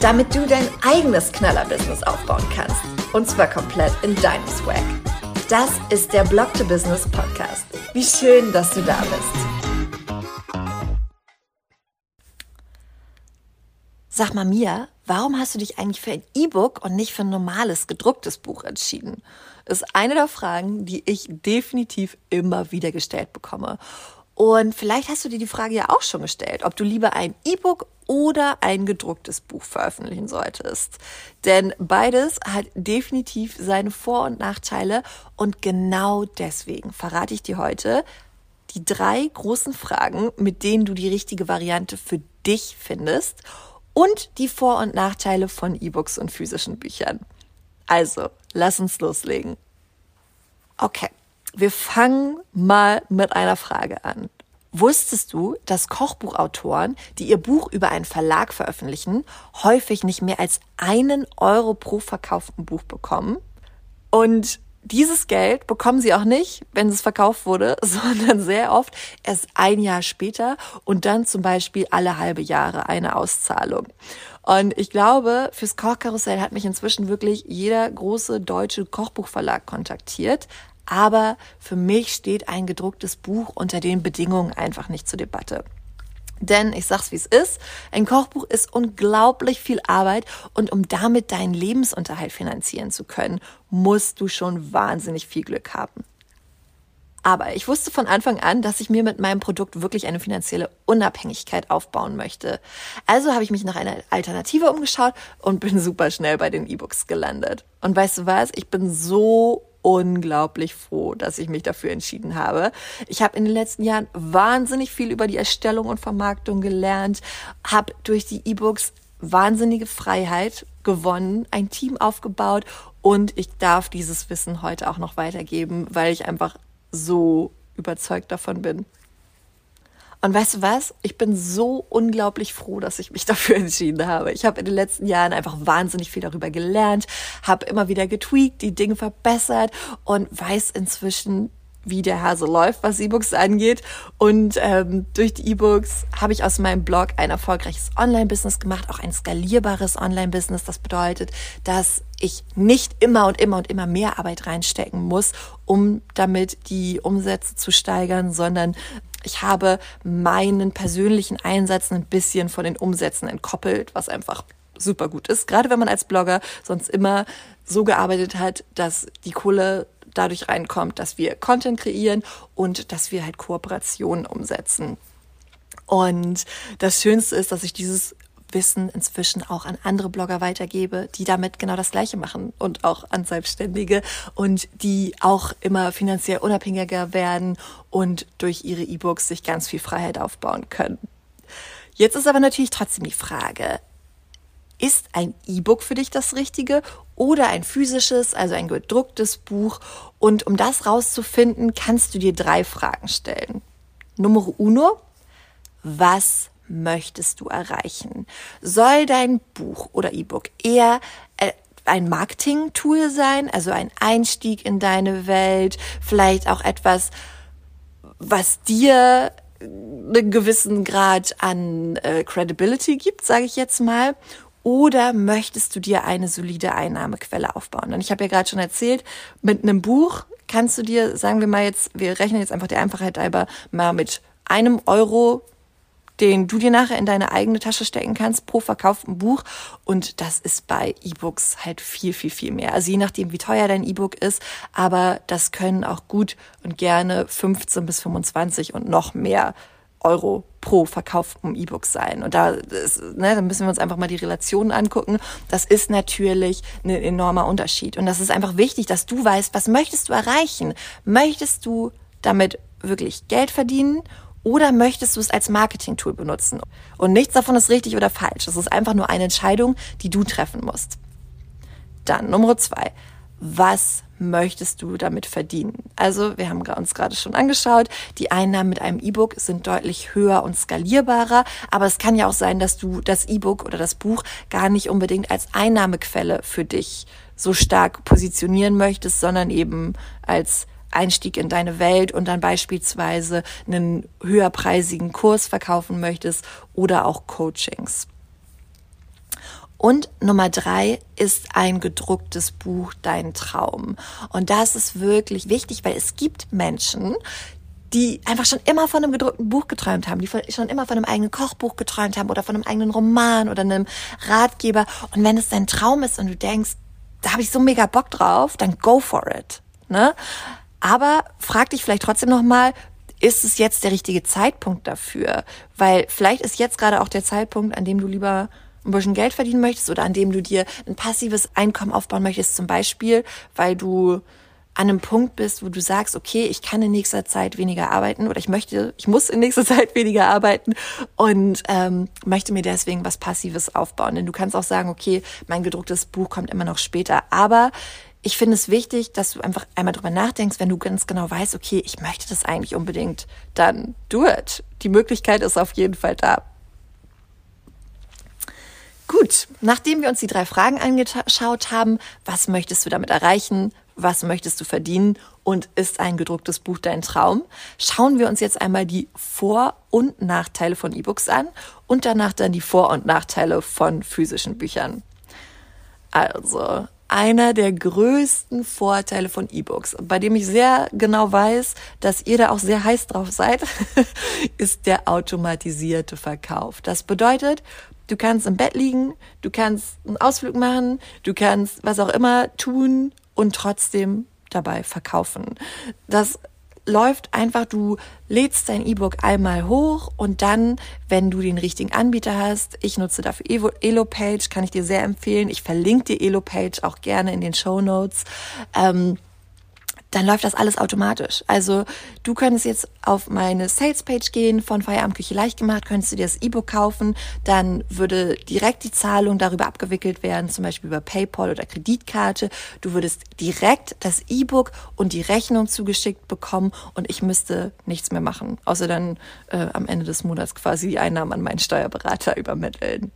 Damit du dein eigenes Knaller-Business aufbauen kannst. Und zwar komplett in deinem Swag. Das ist der Blog to Business Podcast. Wie schön, dass du da bist. Sag mal, Mia, warum hast du dich eigentlich für ein E-Book und nicht für ein normales gedrucktes Buch entschieden? ist eine der Fragen, die ich definitiv immer wieder gestellt bekomme. Und vielleicht hast du dir die Frage ja auch schon gestellt, ob du lieber ein E-Book oder ein gedrucktes Buch veröffentlichen solltest. Denn beides hat definitiv seine Vor- und Nachteile und genau deswegen verrate ich dir heute die drei großen Fragen, mit denen du die richtige Variante für dich findest und die Vor- und Nachteile von E-Books und physischen Büchern. Also, lass uns loslegen. Okay, wir fangen mal mit einer Frage an. Wusstest du, dass Kochbuchautoren, die ihr Buch über einen Verlag veröffentlichen, häufig nicht mehr als einen Euro pro verkauften Buch bekommen? Und dieses Geld bekommen sie auch nicht, wenn es verkauft wurde, sondern sehr oft erst ein Jahr später und dann zum Beispiel alle halbe Jahre eine Auszahlung. Und ich glaube, fürs Kochkarussell hat mich inzwischen wirklich jeder große deutsche Kochbuchverlag kontaktiert. Aber für mich steht ein gedrucktes Buch unter den Bedingungen einfach nicht zur Debatte. Denn ich sag's wie es ist, ein Kochbuch ist unglaublich viel Arbeit und um damit deinen Lebensunterhalt finanzieren zu können, musst du schon wahnsinnig viel Glück haben. Aber ich wusste von Anfang an, dass ich mir mit meinem Produkt wirklich eine finanzielle Unabhängigkeit aufbauen möchte. Also habe ich mich nach einer Alternative umgeschaut und bin super schnell bei den E-Books gelandet. Und weißt du was? Ich bin so unglaublich froh, dass ich mich dafür entschieden habe. Ich habe in den letzten Jahren wahnsinnig viel über die Erstellung und Vermarktung gelernt, habe durch die E-Books wahnsinnige Freiheit gewonnen, ein Team aufgebaut und ich darf dieses Wissen heute auch noch weitergeben, weil ich einfach so überzeugt davon bin. Und weißt du was? Ich bin so unglaublich froh, dass ich mich dafür entschieden habe. Ich habe in den letzten Jahren einfach wahnsinnig viel darüber gelernt, habe immer wieder getweakt, die Dinge verbessert und weiß inzwischen, wie der Hase läuft, was E-Books angeht. Und ähm, durch die E-Books habe ich aus meinem Blog ein erfolgreiches Online-Business gemacht, auch ein skalierbares Online-Business. Das bedeutet, dass ich nicht immer und immer und immer mehr Arbeit reinstecken muss, um damit die Umsätze zu steigern, sondern ich habe meinen persönlichen Einsatz ein bisschen von den Umsätzen entkoppelt, was einfach super gut ist. Gerade wenn man als Blogger sonst immer so gearbeitet hat, dass die Kohle dadurch reinkommt, dass wir Content kreieren und dass wir halt Kooperationen umsetzen. Und das Schönste ist, dass ich dieses Wissen inzwischen auch an andere Blogger weitergebe, die damit genau das Gleiche machen und auch an Selbstständige und die auch immer finanziell unabhängiger werden und durch ihre E-Books sich ganz viel Freiheit aufbauen können. Jetzt ist aber natürlich trotzdem die Frage, ist ein E-Book für dich das Richtige oder ein physisches, also ein gedrucktes Buch? Und um das rauszufinden, kannst du dir drei Fragen stellen. Nummer uno, was möchtest du erreichen? Soll dein Buch oder E-Book eher äh, ein Marketing-Tool sein, also ein Einstieg in deine Welt, vielleicht auch etwas, was dir einen gewissen Grad an äh, Credibility gibt, sage ich jetzt mal, oder möchtest du dir eine solide Einnahmequelle aufbauen? Und ich habe ja gerade schon erzählt, mit einem Buch kannst du dir, sagen wir mal jetzt, wir rechnen jetzt einfach der Einfachheit halber mal mit einem Euro den du dir nachher in deine eigene Tasche stecken kannst pro verkauften Buch. Und das ist bei E-Books halt viel, viel, viel mehr. Also je nachdem, wie teuer dein E-Book ist, aber das können auch gut und gerne 15 bis 25 und noch mehr Euro pro verkauftem E-Book sein. Und da, ist, ne, da müssen wir uns einfach mal die Relationen angucken. Das ist natürlich ein enormer Unterschied. Und das ist einfach wichtig, dass du weißt, was möchtest du erreichen? Möchtest du damit wirklich Geld verdienen oder möchtest du es als Marketing-Tool benutzen? Und nichts davon ist richtig oder falsch. Es ist einfach nur eine Entscheidung, die du treffen musst. Dann Nummer zwei. Was möchtest du damit verdienen? Also, wir haben uns gerade schon angeschaut, die Einnahmen mit einem E-Book sind deutlich höher und skalierbarer, aber es kann ja auch sein, dass du das E-Book oder das Buch gar nicht unbedingt als Einnahmequelle für dich so stark positionieren möchtest, sondern eben als Einstieg in deine Welt und dann beispielsweise einen höherpreisigen Kurs verkaufen möchtest oder auch Coachings. Und Nummer drei ist ein gedrucktes Buch Dein Traum. Und das ist wirklich wichtig, weil es gibt Menschen, die einfach schon immer von einem gedruckten Buch geträumt haben, die schon immer von einem eigenen Kochbuch geträumt haben oder von einem eigenen Roman oder einem Ratgeber. Und wenn es dein Traum ist und du denkst, da habe ich so mega Bock drauf, dann go for it. Ne? Aber frag dich vielleicht trotzdem nochmal, ist es jetzt der richtige Zeitpunkt dafür? Weil vielleicht ist jetzt gerade auch der Zeitpunkt, an dem du lieber ein bisschen Geld verdienen möchtest oder an dem du dir ein passives Einkommen aufbauen möchtest, zum Beispiel, weil du an einem Punkt bist, wo du sagst, okay, ich kann in nächster Zeit weniger arbeiten oder ich möchte, ich muss in nächster Zeit weniger arbeiten und ähm, möchte mir deswegen was Passives aufbauen. Denn du kannst auch sagen, okay, mein gedrucktes Buch kommt immer noch später, aber ich finde es wichtig, dass du einfach einmal drüber nachdenkst, wenn du ganz genau weißt, okay, ich möchte das eigentlich unbedingt, dann do it. Die Möglichkeit ist auf jeden Fall da. Gut, nachdem wir uns die drei Fragen angeschaut haben, was möchtest du damit erreichen? Was möchtest du verdienen? Und ist ein gedrucktes Buch dein Traum? Schauen wir uns jetzt einmal die Vor- und Nachteile von E-Books an und danach dann die Vor- und Nachteile von physischen Büchern. Also, einer der größten Vorteile von E-Books, bei dem ich sehr genau weiß, dass ihr da auch sehr heiß drauf seid, ist der automatisierte Verkauf. Das bedeutet, Du kannst im Bett liegen, du kannst einen Ausflug machen, du kannst was auch immer tun und trotzdem dabei verkaufen. Das läuft einfach, du lädst dein E-Book einmal hoch und dann, wenn du den richtigen Anbieter hast, ich nutze dafür Elopage, kann ich dir sehr empfehlen. Ich verlinke dir Elopage auch gerne in den Show Notes. Ähm, dann läuft das alles automatisch. Also du könntest jetzt auf meine Salespage gehen von Feierabendküche leicht gemacht, könntest du dir das E-Book kaufen, dann würde direkt die Zahlung darüber abgewickelt werden, zum Beispiel über PayPal oder Kreditkarte. Du würdest direkt das E-Book und die Rechnung zugeschickt bekommen und ich müsste nichts mehr machen, außer dann äh, am Ende des Monats quasi die Einnahmen an meinen Steuerberater übermitteln.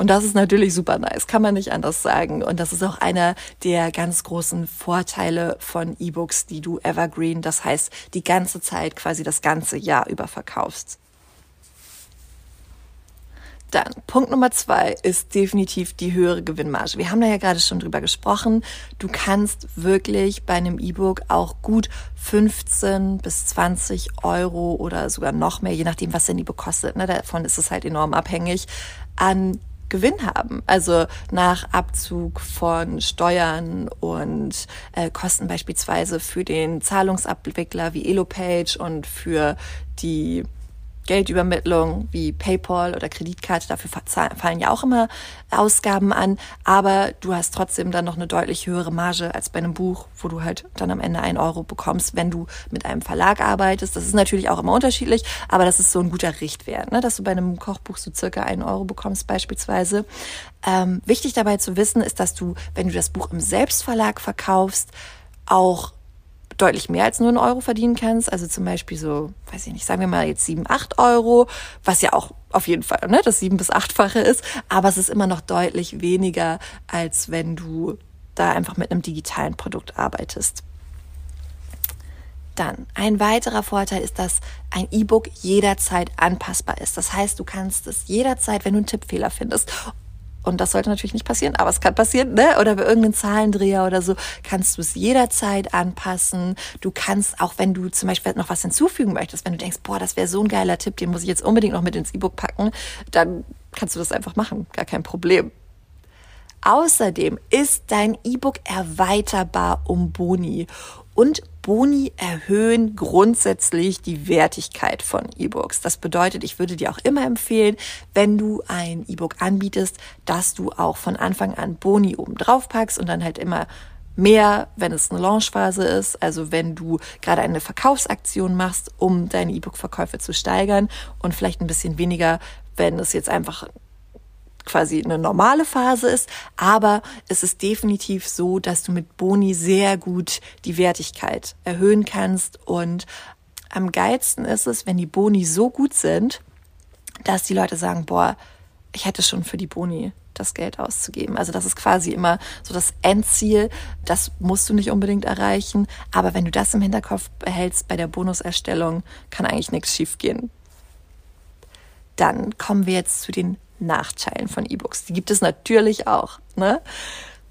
Und das ist natürlich super nice, kann man nicht anders sagen. Und das ist auch einer der ganz großen Vorteile von E-Books, die du evergreen, das heißt die ganze Zeit, quasi das ganze Jahr über verkaufst. Dann Punkt Nummer zwei ist definitiv die höhere Gewinnmarge. Wir haben da ja gerade schon drüber gesprochen. Du kannst wirklich bei einem E-Book auch gut 15 bis 20 Euro oder sogar noch mehr, je nachdem, was denn die bekostet. Ne? Davon ist es halt enorm abhängig, an Gewinn haben. Also nach Abzug von Steuern und äh, Kosten beispielsweise für den Zahlungsabwickler wie Elopage und für die Geldübermittlung wie PayPal oder Kreditkarte, dafür fallen ja auch immer Ausgaben an, aber du hast trotzdem dann noch eine deutlich höhere Marge als bei einem Buch, wo du halt dann am Ende ein Euro bekommst, wenn du mit einem Verlag arbeitest. Das ist natürlich auch immer unterschiedlich, aber das ist so ein guter Richtwert, ne? dass du bei einem Kochbuch so circa einen Euro bekommst beispielsweise. Ähm, wichtig dabei zu wissen ist, dass du, wenn du das Buch im Selbstverlag verkaufst, auch deutlich mehr als nur einen Euro verdienen kannst. Also zum Beispiel so, weiß ich nicht, sagen wir mal jetzt sieben, acht Euro, was ja auch auf jeden Fall ne, das sieben bis achtfache ist. Aber es ist immer noch deutlich weniger, als wenn du da einfach mit einem digitalen Produkt arbeitest. Dann ein weiterer Vorteil ist, dass ein E-Book jederzeit anpassbar ist. Das heißt, du kannst es jederzeit, wenn du einen Tippfehler findest und das sollte natürlich nicht passieren, aber es kann passieren, ne? Oder bei irgendeinem Zahlendreher oder so, kannst du es jederzeit anpassen. Du kannst, auch wenn du zum Beispiel noch was hinzufügen möchtest, wenn du denkst, boah, das wäre so ein geiler Tipp, den muss ich jetzt unbedingt noch mit ins E-Book packen, dann kannst du das einfach machen, gar kein Problem. Außerdem ist dein E-Book erweiterbar um Boni und Boni erhöhen grundsätzlich die Wertigkeit von E-Books. Das bedeutet, ich würde dir auch immer empfehlen, wenn du ein E-Book anbietest, dass du auch von Anfang an Boni oben drauf packst und dann halt immer mehr, wenn es eine Launchphase ist, also wenn du gerade eine Verkaufsaktion machst, um deine E-Book-Verkäufe zu steigern und vielleicht ein bisschen weniger, wenn es jetzt einfach quasi eine normale Phase ist, aber es ist definitiv so, dass du mit Boni sehr gut die Wertigkeit erhöhen kannst und am geilsten ist es, wenn die Boni so gut sind, dass die Leute sagen, boah, ich hätte schon für die Boni das Geld auszugeben. Also das ist quasi immer so das Endziel. Das musst du nicht unbedingt erreichen. Aber wenn du das im Hinterkopf behältst bei der Bonuserstellung, kann eigentlich nichts schiefgehen. Dann kommen wir jetzt zu den Nachteilen von E-Books. Die gibt es natürlich auch. Ne?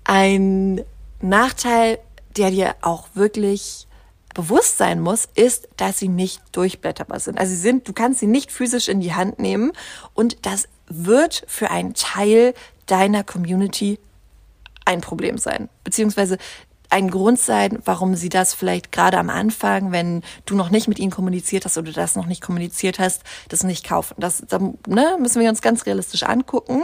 Ein Nachteil, der dir auch wirklich bewusst sein muss, ist, dass sie nicht durchblätterbar sind. Also sie sind, du kannst sie nicht physisch in die Hand nehmen und das wird für einen Teil deiner Community ein Problem sein. Beziehungsweise ein Grund sein, warum sie das vielleicht gerade am Anfang, wenn du noch nicht mit ihnen kommuniziert hast oder das noch nicht kommuniziert hast, das nicht kaufen. Das, ne, müssen wir uns ganz realistisch angucken.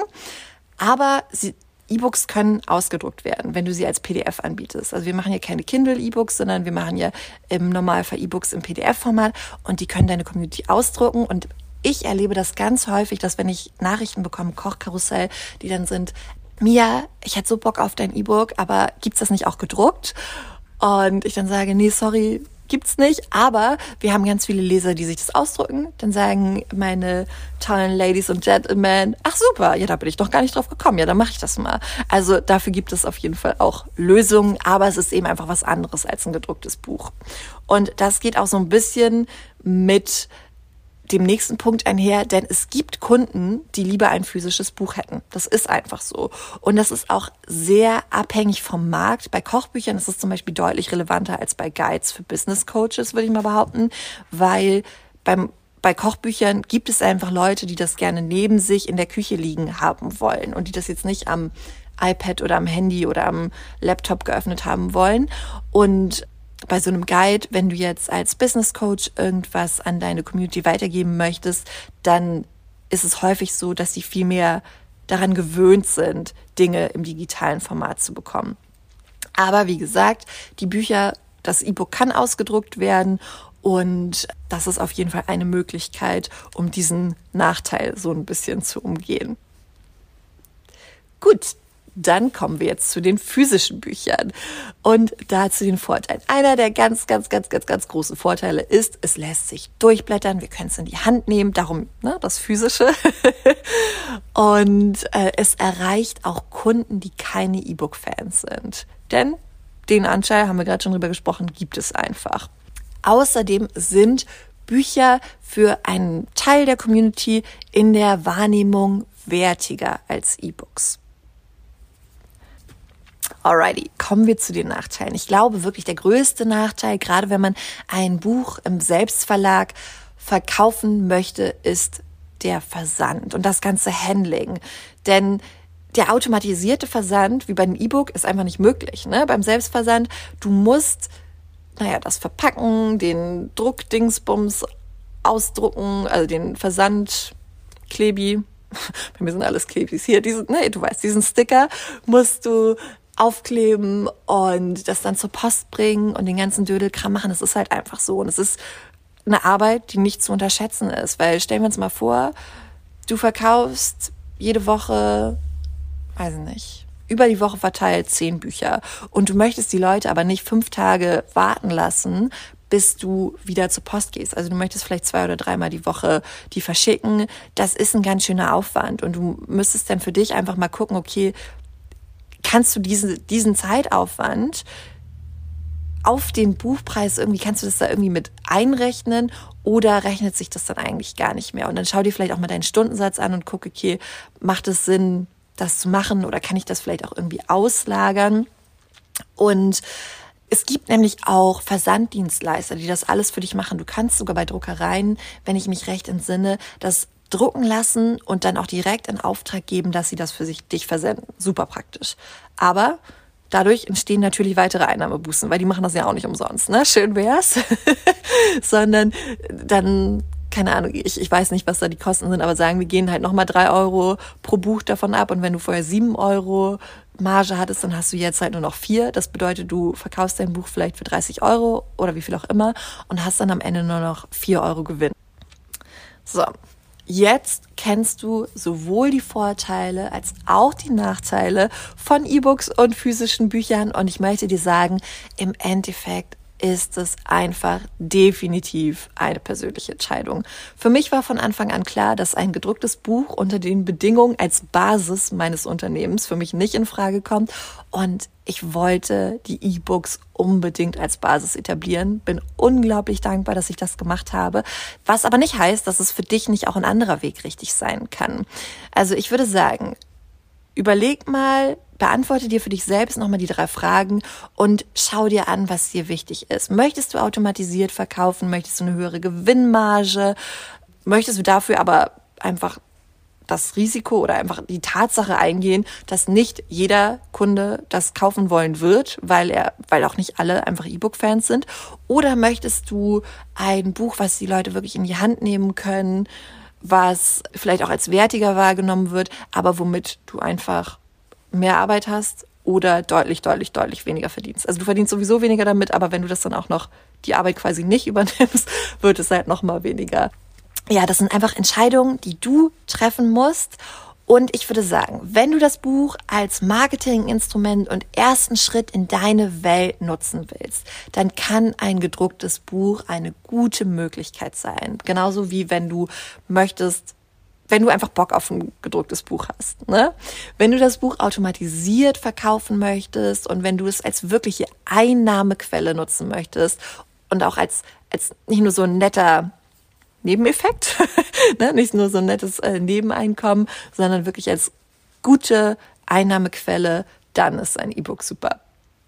Aber sie, E-Books können ausgedruckt werden, wenn du sie als PDF anbietest. Also wir machen ja keine Kindle-E-Books, sondern wir machen ja im Normalfall E-Books im PDF-Format und die können deine Community ausdrucken und ich erlebe das ganz häufig, dass wenn ich Nachrichten bekomme, Kochkarussell, die dann sind, Mia, ich hätte so Bock auf dein E-Book, aber gibt's das nicht auch gedruckt? Und ich dann sage, nee, sorry, gibt's nicht, aber wir haben ganz viele Leser, die sich das ausdrucken. Dann sagen meine tollen Ladies und Gentlemen, ach super, ja, da bin ich doch gar nicht drauf gekommen. Ja, dann mache ich das mal. Also dafür gibt es auf jeden Fall auch Lösungen, aber es ist eben einfach was anderes als ein gedrucktes Buch. Und das geht auch so ein bisschen mit dem nächsten Punkt einher, denn es gibt Kunden, die lieber ein physisches Buch hätten. Das ist einfach so. Und das ist auch sehr abhängig vom Markt. Bei Kochbüchern ist es zum Beispiel deutlich relevanter als bei Guides für Business Coaches, würde ich mal behaupten, weil beim bei Kochbüchern gibt es einfach Leute, die das gerne neben sich in der Küche liegen haben wollen und die das jetzt nicht am iPad oder am Handy oder am Laptop geöffnet haben wollen. Und bei so einem Guide, wenn du jetzt als Business Coach irgendwas an deine Community weitergeben möchtest, dann ist es häufig so, dass sie viel mehr daran gewöhnt sind, Dinge im digitalen Format zu bekommen. Aber wie gesagt, die Bücher, das E-Book kann ausgedruckt werden und das ist auf jeden Fall eine Möglichkeit, um diesen Nachteil so ein bisschen zu umgehen. Gut, dann kommen wir jetzt zu den physischen Büchern und da zu den Vorteilen. Einer der ganz, ganz, ganz, ganz, ganz großen Vorteile ist, es lässt sich durchblättern, wir können es in die Hand nehmen, darum ne, das Physische. und äh, es erreicht auch Kunden, die keine E-Book-Fans sind. Denn den Anteil, haben wir gerade schon drüber gesprochen, gibt es einfach. Außerdem sind Bücher für einen Teil der Community in der Wahrnehmung wertiger als E-Books. Alrighty, kommen wir zu den Nachteilen. Ich glaube wirklich der größte Nachteil, gerade wenn man ein Buch im Selbstverlag verkaufen möchte, ist der Versand und das ganze Handling. Denn der automatisierte Versand, wie bei einem E-Book, ist einfach nicht möglich. Ne? Beim Selbstversand, du musst, naja, das Verpacken, den Druckdingsbums ausdrucken, also den Versand, Klebi, bei mir sind alles Klebis hier, diesen, nee, du weißt, diesen Sticker musst du aufkleben und das dann zur Post bringen und den ganzen Dödelkram machen. Das ist halt einfach so. Und es ist eine Arbeit, die nicht zu unterschätzen ist. Weil stellen wir uns mal vor, du verkaufst jede Woche, weiß ich nicht, über die Woche verteilt zehn Bücher und du möchtest die Leute aber nicht fünf Tage warten lassen, bis du wieder zur Post gehst. Also du möchtest vielleicht zwei oder dreimal die Woche die verschicken. Das ist ein ganz schöner Aufwand und du müsstest dann für dich einfach mal gucken, okay, kannst du diese, diesen Zeitaufwand auf den Buchpreis irgendwie, kannst du das da irgendwie mit einrechnen oder rechnet sich das dann eigentlich gar nicht mehr? Und dann schau dir vielleicht auch mal deinen Stundensatz an und guck, okay, macht es Sinn, das zu machen oder kann ich das vielleicht auch irgendwie auslagern? Und es gibt nämlich auch Versanddienstleister, die das alles für dich machen. Du kannst sogar bei Druckereien, wenn ich mich recht entsinne, das drucken lassen und dann auch direkt in Auftrag geben, dass sie das für sich dich versenden. Super praktisch. Aber dadurch entstehen natürlich weitere Einnahmebußen, weil die machen das ja auch nicht umsonst, ne? Schön wär's. Sondern dann, keine Ahnung, ich, ich weiß nicht, was da die Kosten sind, aber sagen, wir gehen halt nochmal drei Euro pro Buch davon ab und wenn du vorher sieben Euro Marge hattest, dann hast du jetzt halt nur noch vier. Das bedeutet, du verkaufst dein Buch vielleicht für 30 Euro oder wie viel auch immer und hast dann am Ende nur noch vier Euro Gewinn. So, Jetzt kennst du sowohl die Vorteile als auch die Nachteile von E-Books und physischen Büchern. Und ich möchte dir sagen, im Endeffekt ist es einfach definitiv eine persönliche Entscheidung. Für mich war von Anfang an klar, dass ein gedrucktes Buch unter den Bedingungen als Basis meines Unternehmens für mich nicht in Frage kommt und ich wollte die E-Books unbedingt als Basis etablieren. Bin unglaublich dankbar, dass ich das gemacht habe. Was aber nicht heißt, dass es für dich nicht auch ein anderer Weg richtig sein kann. Also ich würde sagen, überleg mal, beantworte dir für dich selbst nochmal die drei Fragen und schau dir an, was dir wichtig ist. Möchtest du automatisiert verkaufen? Möchtest du eine höhere Gewinnmarge? Möchtest du dafür aber einfach das Risiko oder einfach die Tatsache eingehen, dass nicht jeder Kunde das kaufen wollen wird, weil er, weil auch nicht alle einfach E-Book-Fans sind? Oder möchtest du ein Buch, was die Leute wirklich in die Hand nehmen können, was vielleicht auch als wertiger wahrgenommen wird, aber womit du einfach mehr Arbeit hast oder deutlich, deutlich, deutlich weniger verdienst. Also du verdienst sowieso weniger damit, aber wenn du das dann auch noch die Arbeit quasi nicht übernimmst, wird es halt noch mal weniger. Ja, das sind einfach Entscheidungen, die du treffen musst. Und ich würde sagen, wenn du das Buch als Marketinginstrument und ersten Schritt in deine Welt nutzen willst, dann kann ein gedrucktes Buch eine gute Möglichkeit sein. Genauso wie wenn du möchtest, wenn du einfach Bock auf ein gedrucktes Buch hast. Ne? Wenn du das Buch automatisiert verkaufen möchtest und wenn du es als wirkliche Einnahmequelle nutzen möchtest und auch als, als nicht nur so ein netter Nebeneffekt, ne? nicht nur so ein nettes äh, Nebeneinkommen, sondern wirklich als gute Einnahmequelle, dann ist ein E-Book super.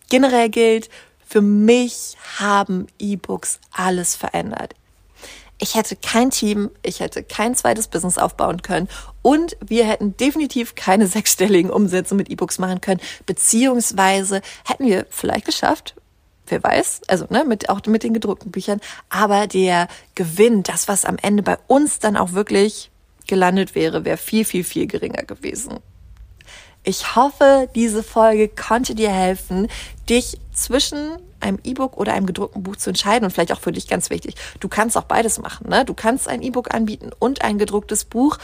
Generell gilt, für mich haben E-Books alles verändert. Ich hätte kein Team, ich hätte kein zweites Business aufbauen können und wir hätten definitiv keine sechsstelligen Umsätze mit E-Books machen können, beziehungsweise hätten wir vielleicht geschafft, wer weiß, also ne, mit, auch mit den gedruckten Büchern, aber der Gewinn, das, was am Ende bei uns dann auch wirklich gelandet wäre, wäre viel, viel, viel geringer gewesen. Ich hoffe, diese Folge konnte dir helfen, dich zwischen einem E-Book oder einem gedruckten Buch zu entscheiden und vielleicht auch für dich ganz wichtig. Du kannst auch beides machen. Ne? Du kannst ein E-Book anbieten und ein gedrucktes Buch.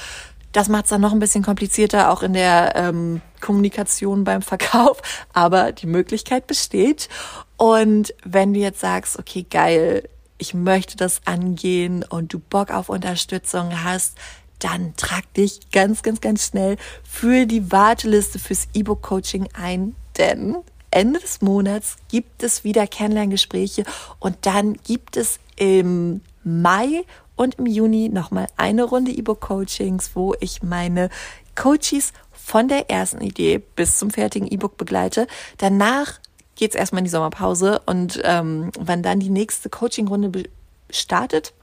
Das macht es dann noch ein bisschen komplizierter, auch in der ähm, Kommunikation beim Verkauf. Aber die Möglichkeit besteht. Und wenn du jetzt sagst, okay, geil, ich möchte das angehen und du Bock auf Unterstützung hast, dann trag dich ganz, ganz, ganz schnell für die Warteliste fürs E-Book-Coaching ein, denn Ende des Monats gibt es wieder Kennenlerngespräche und dann gibt es im Mai und im Juni nochmal eine Runde E-Book-Coachings, wo ich meine Coaches von der ersten Idee bis zum fertigen E-Book begleite. Danach geht's erstmal in die Sommerpause und ähm, wann dann die nächste Coaching-Runde startet,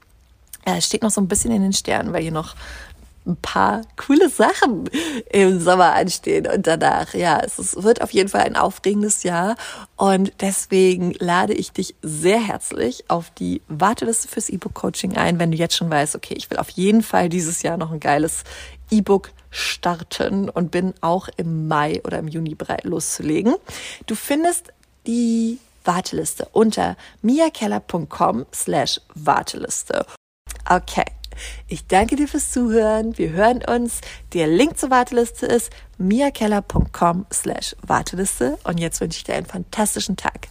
äh, steht noch so ein bisschen in den Sternen, weil hier noch ein paar coole Sachen im Sommer anstehen und danach. Ja, es wird auf jeden Fall ein aufregendes Jahr und deswegen lade ich dich sehr herzlich auf die Warteliste fürs E-Book-Coaching ein, wenn du jetzt schon weißt, okay, ich will auf jeden Fall dieses Jahr noch ein geiles E-Book starten und bin auch im Mai oder im Juni bereit loszulegen. Du findest die Warteliste unter miakeller.com slash Warteliste. Okay, ich danke dir fürs Zuhören. Wir hören uns. Der Link zur Warteliste ist miakeller.com slash Warteliste. Und jetzt wünsche ich dir einen fantastischen Tag.